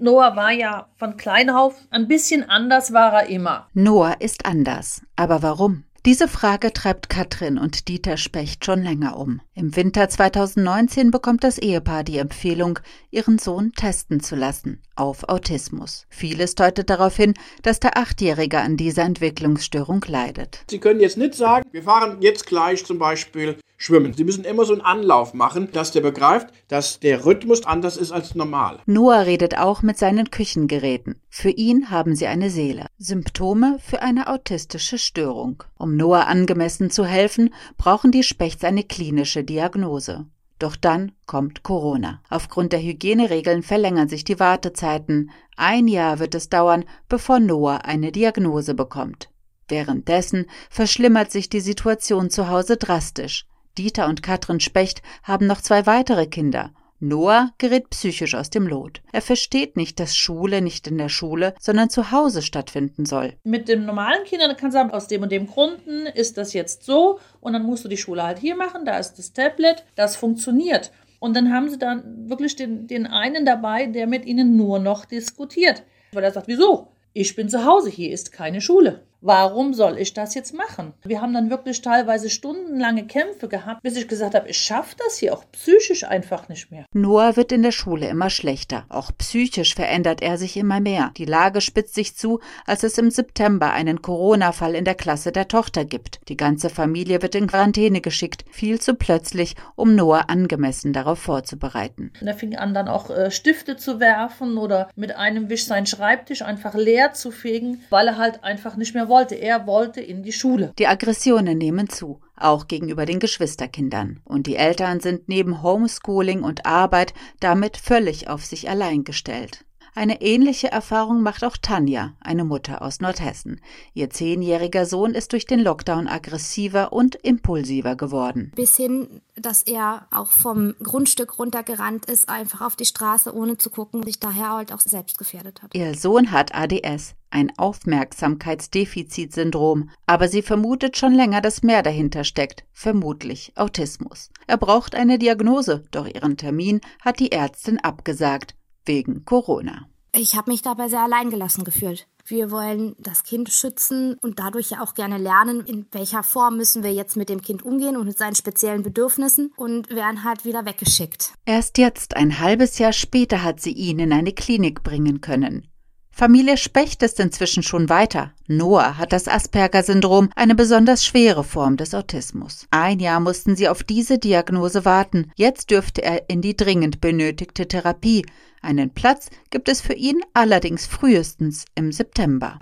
Noah war ja von klein auf ein bisschen anders war er immer. Noah ist anders. Aber warum? Diese Frage treibt Katrin und Dieter Specht schon länger um. Im Winter 2019 bekommt das Ehepaar die Empfehlung, ihren Sohn testen zu lassen auf Autismus. Vieles deutet darauf hin, dass der Achtjährige an dieser Entwicklungsstörung leidet. Sie können jetzt nicht sagen, wir fahren jetzt gleich zum Beispiel schwimmen. Sie müssen immer so einen Anlauf machen, dass der begreift, dass der Rhythmus anders ist als normal. Noah redet auch mit seinen Küchengeräten. Für ihn haben sie eine Seele. Symptome für eine autistische Störung. Um Noah angemessen zu helfen, brauchen die Spechts eine klinische Diagnose. Doch dann kommt Corona. Aufgrund der Hygieneregeln verlängern sich die Wartezeiten. Ein Jahr wird es dauern, bevor Noah eine Diagnose bekommt. Währenddessen verschlimmert sich die Situation zu Hause drastisch. Dieter und Katrin Specht haben noch zwei weitere Kinder. Noah gerät psychisch aus dem Lot. Er versteht nicht, dass Schule nicht in der Schule, sondern zu Hause stattfinden soll. Mit den normalen Kindern kann sagen, aus dem und dem Gründen ist das jetzt so und dann musst du die Schule halt hier machen, da ist das Tablet, das funktioniert. Und dann haben sie dann wirklich den, den einen dabei, der mit ihnen nur noch diskutiert. Weil er sagt, wieso? Ich bin zu Hause, hier ist keine Schule. Warum soll ich das jetzt machen? Wir haben dann wirklich teilweise stundenlange Kämpfe gehabt, bis ich gesagt habe, ich schaffe das hier auch psychisch einfach nicht mehr. Noah wird in der Schule immer schlechter. Auch psychisch verändert er sich immer mehr. Die Lage spitzt sich zu, als es im September einen Corona-Fall in der Klasse der Tochter gibt. Die ganze Familie wird in Quarantäne geschickt, viel zu plötzlich, um Noah angemessen darauf vorzubereiten. Und er fing an, dann auch äh, Stifte zu werfen oder mit einem Wisch seinen Schreibtisch einfach leer zu fegen, weil er halt einfach nicht mehr wollte. Er wollte in die Schule. Die Aggressionen nehmen zu, auch gegenüber den Geschwisterkindern. Und die Eltern sind neben Homeschooling und Arbeit damit völlig auf sich allein gestellt. Eine ähnliche Erfahrung macht auch Tanja, eine Mutter aus Nordhessen. Ihr zehnjähriger Sohn ist durch den Lockdown aggressiver und impulsiver geworden. Bis hin, dass er auch vom Grundstück runtergerannt ist, einfach auf die Straße, ohne zu gucken, sich daher halt auch selbst gefährdet hat. Ihr Sohn hat ADS, ein Aufmerksamkeitsdefizitsyndrom, aber sie vermutet schon länger, dass mehr dahinter steckt, vermutlich Autismus. Er braucht eine Diagnose, doch ihren Termin hat die Ärztin abgesagt wegen Corona. Ich habe mich dabei sehr alleingelassen gefühlt. Wir wollen das Kind schützen und dadurch ja auch gerne lernen, in welcher Form müssen wir jetzt mit dem Kind umgehen und mit seinen speziellen Bedürfnissen und werden halt wieder weggeschickt. Erst jetzt, ein halbes Jahr später, hat sie ihn in eine Klinik bringen können. Familie Specht ist inzwischen schon weiter. Noah hat das Asperger-Syndrom, eine besonders schwere Form des Autismus. Ein Jahr mussten sie auf diese Diagnose warten. Jetzt dürfte er in die dringend benötigte Therapie. Einen Platz gibt es für ihn allerdings frühestens im September.